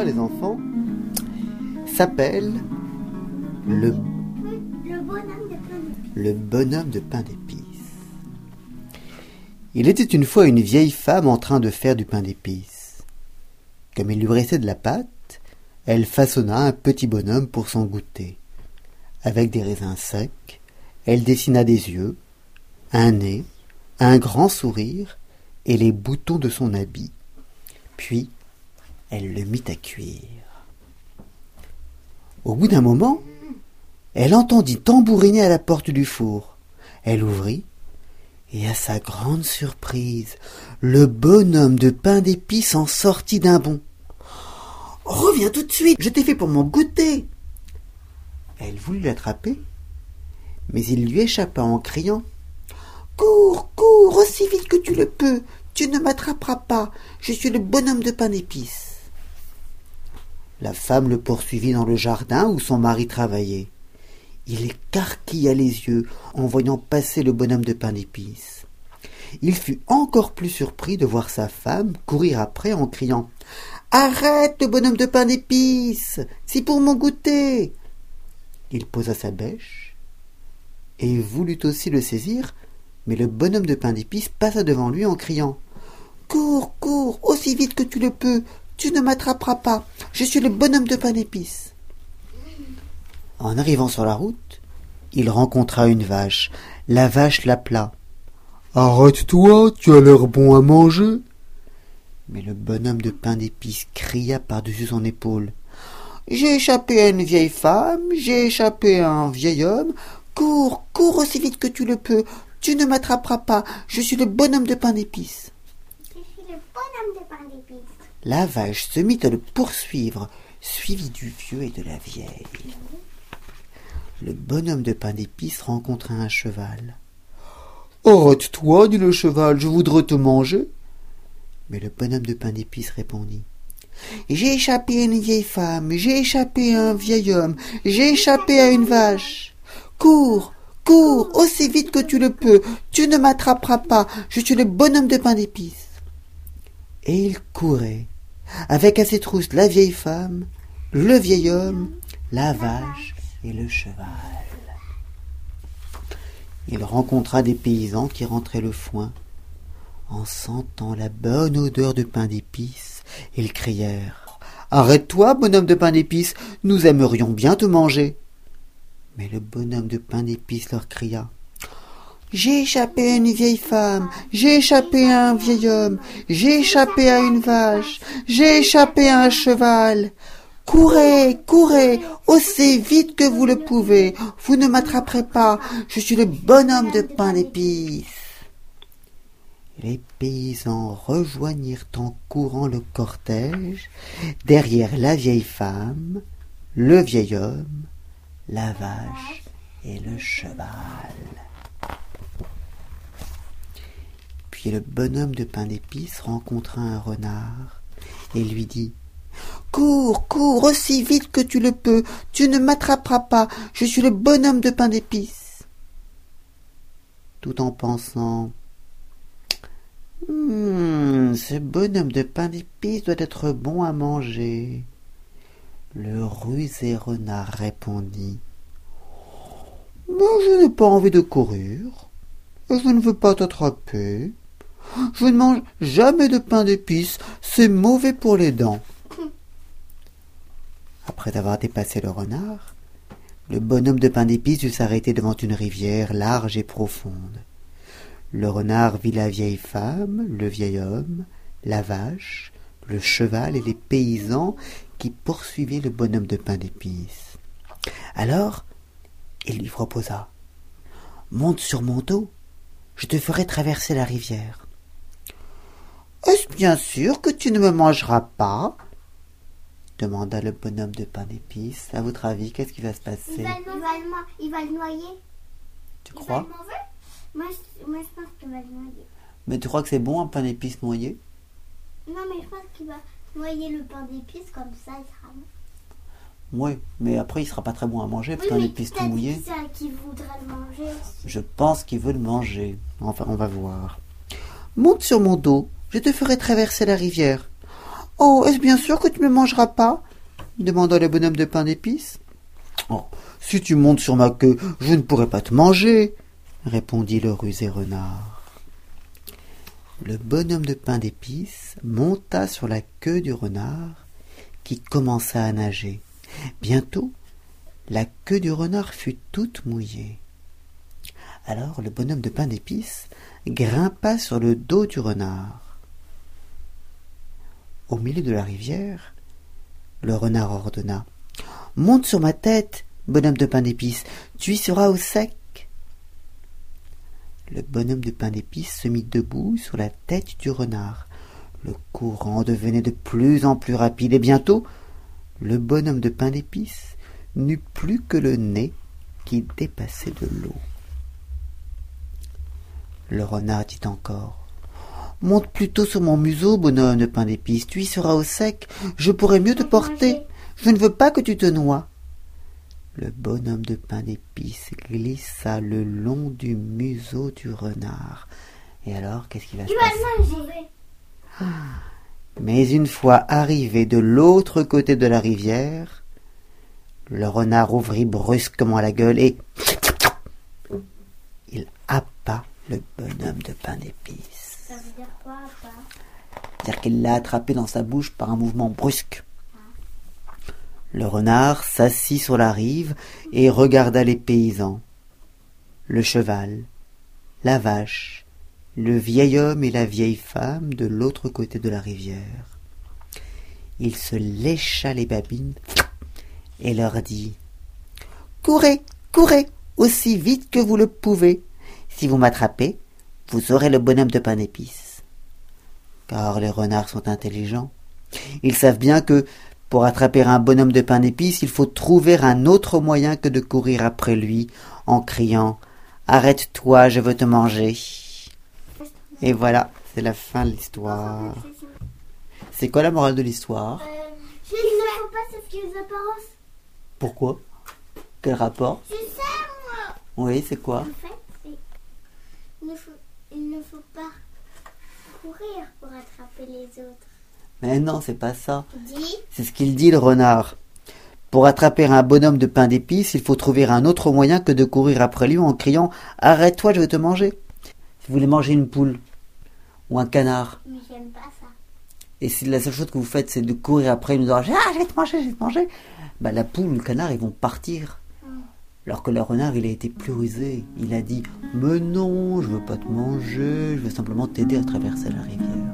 les enfants, s'appelle le, Le bonhomme de pain d'épices. Il était une fois une vieille femme en train de faire du pain d'épices. Comme il lui restait de la pâte, elle façonna un petit bonhomme pour son goûter. Avec des raisins secs, elle dessina des yeux, un nez, un grand sourire et les boutons de son habit. Puis, elle le mit à cuire. Au bout d'un moment, elle entendit tambouriner à la porte du four. Elle ouvrit, et à sa grande surprise, le bonhomme de pain d'épices en sortit d'un bond. Reviens tout de suite, je t'ai fait pour mon goûter. Elle voulut l'attraper, mais il lui échappa en criant Cours, cours, aussi vite que tu le peux, tu ne m'attraperas pas, je suis le bonhomme de pain d'épices. La femme le poursuivit dans le jardin où son mari travaillait. Il écarquilla les yeux en voyant passer le bonhomme de pain d'épices. Il fut encore plus surpris de voir sa femme courir après en criant Arrête, le bonhomme de pain d'épices C'est pour mon goûter Il posa sa bêche et voulut aussi le saisir, mais le bonhomme de pain d'épices passa devant lui en criant Cours, cours, aussi vite que tu le peux, tu ne m'attraperas pas, je suis le bonhomme de pain d'épices. En arrivant sur la route, il rencontra une vache. La vache l'appela. Arrête-toi, tu as l'air bon à manger. Mais le bonhomme de pain d'épices cria par-dessus son épaule. J'ai échappé à une vieille femme, j'ai échappé à un vieil homme. Cours, cours aussi vite que tu le peux. Tu ne m'attraperas pas. Je suis le bonhomme de pain d'épices. Je suis le bonhomme de pain d'épices. La vache se mit à le poursuivre, suivi du vieux et de la vieille. Le bonhomme de pain d'épices rencontra un cheval. Arrête-toi, dit le cheval, je voudrais te manger. Mais le bonhomme de pain d'épices répondit. J'ai échappé à une vieille femme, j'ai échappé à un vieil homme, j'ai échappé à une vache. Cours, cours, aussi vite que tu le peux, tu ne m'attraperas pas, je suis le bonhomme de pain d'épices. Et il courait, avec à ses trousses la vieille femme, le vieil homme, la vache et le cheval. Il rencontra des paysans qui rentraient le foin. En sentant la bonne odeur de pain d'épices, ils crièrent Arrête-toi, bonhomme de pain d'épices, nous aimerions bien te manger. Mais le bonhomme de pain d'épices leur cria J'ai échappé à une vieille femme, j'ai échappé à un vieil homme, j'ai échappé à une vache, j'ai échappé à un cheval. Courez, courez, aussi vite que vous le pouvez, vous ne m'attraperez pas, je suis le bonhomme de pain d'épices. Les paysans rejoignirent en courant le cortège, derrière la vieille femme, le vieil homme, la vache et le cheval. Le bonhomme de pain d'épices rencontra un renard et lui dit Cours, cours, aussi vite que tu le peux, tu ne m'attraperas pas, je suis le bonhomme de pain d'épices. Tout en pensant Hum, ce bonhomme de pain d'épices doit être bon à manger. Le rusé renard répondit Mais je n'ai pas envie de courir, je ne veux pas t'attraper. Je ne mange jamais de pain d'épices, c'est mauvais pour les dents. Après avoir dépassé le renard, le bonhomme de pain d'épices dut s'arrêter devant une rivière large et profonde. Le renard vit la vieille femme, le vieil homme, la vache, le cheval et les paysans qui poursuivaient le bonhomme de pain d'épices. Alors, il lui proposa Monte sur mon dos, je te ferai traverser la rivière. Est-ce bien sûr que tu ne me mangeras pas demanda le bonhomme de pain d'épices. À votre avis, qu'est-ce qui va se Il passer va, le, il va le il va le noyer. Tu Il va crois moi je, moi, je pense qu'il va le noyer. Mais tu crois que c'est bon un pain d'épices noyé? Non, mais je pense qu'il va noyer le pain d'épices, comme ça il sera bon. Oui, mais après il sera pas très bon à manger parce Oui, qu'un épice tout mouillé. ça qu'il voudrait le manger aussi. Je pense qu'il veut le manger. Enfin, on va voir. Monte sur mon dos, je te ferai traverser la rivière. Oh, est-ce bien sûr que tu ne me mangeras pas demanda le bonhomme de pain d'épices. Oh, si tu montes sur ma queue, je ne pourrai pas te manger, répondit le rusé renard. Le bonhomme de pain d'épices monta sur la queue du renard, qui commença à nager. Bientôt, la queue du renard fut toute mouillée. Alors le bonhomme de pain d'épices grimpa sur le dos du renard. Au milieu de la rivière, le renard ordonna. Monte sur ma tête, bonhomme de pain d'épices, tu y seras au sec. Le bonhomme de pain d'épices se mit debout sur la tête du renard. Le courant devenait de plus en plus rapide et bientôt le bonhomme de pain d'épices n'eut plus que le nez qui dépassait de l'eau. Le renard dit encore Monte plutôt sur mon museau, bonhomme de pain d'épices, tu y seras au sec, je pourrai mieux te porter. Je ne veux pas que tu te noies. Le bonhomme de pain d'épices glissa le long du museau du renard. Et alors, qu'est-ce qui va se passer? Mais une fois arrivé de l'autre côté de la rivière, le renard ouvrit brusquement la gueule et il happa le bonhomme de pain d'épices. Ça veut dire quoi, C'est-à-dire qu'il l'a attrapé dans sa bouche par un mouvement brusque. Le renard s'assit sur la rive et regarda les paysans, le cheval, la vache, le vieil homme et la vieille femme de l'autre côté de la rivière. Il se lécha les babines et leur dit Courez, courez, aussi vite que vous le pouvez. Si vous m'attrapez, vous aurez le bonhomme de pain d'épices. Car les renards sont intelligents. Ils savent bien que pour attraper un bonhomme de pain d'épices, il faut trouver un autre moyen que de courir après lui en criant Arrête-toi, je veux te manger. Et voilà, c'est la fin de l'histoire. C'est quoi la morale de l'histoire? Euh, il ne faut pas apparences. Pourquoi? Quel rapport? C'est ça, moi. Oui, c'est quoi? En fait, c'est... Il ne, faut... pas courir pour attraper les autres. Mais non, c'est pas ça. C'est ce qu'il dit le renard. Pour attraper un bonhomme de pain d'épices, il faut trouver un autre moyen que de courir après lui en criant Arrête-toi, je vais te manger. Si vous voulez manger une poule ou un canard, mais j'aime pas ça. et si la seule chose que vous faites c'est de courir après une Ah, je vais te manger, je vais te manger, bah, la poule ou le canard ils vont partir. Alors que le renard il a été plus rusé. Il a dit Mais non, je veux pas te manger, je veux simplement t'aider à traverser la rivière.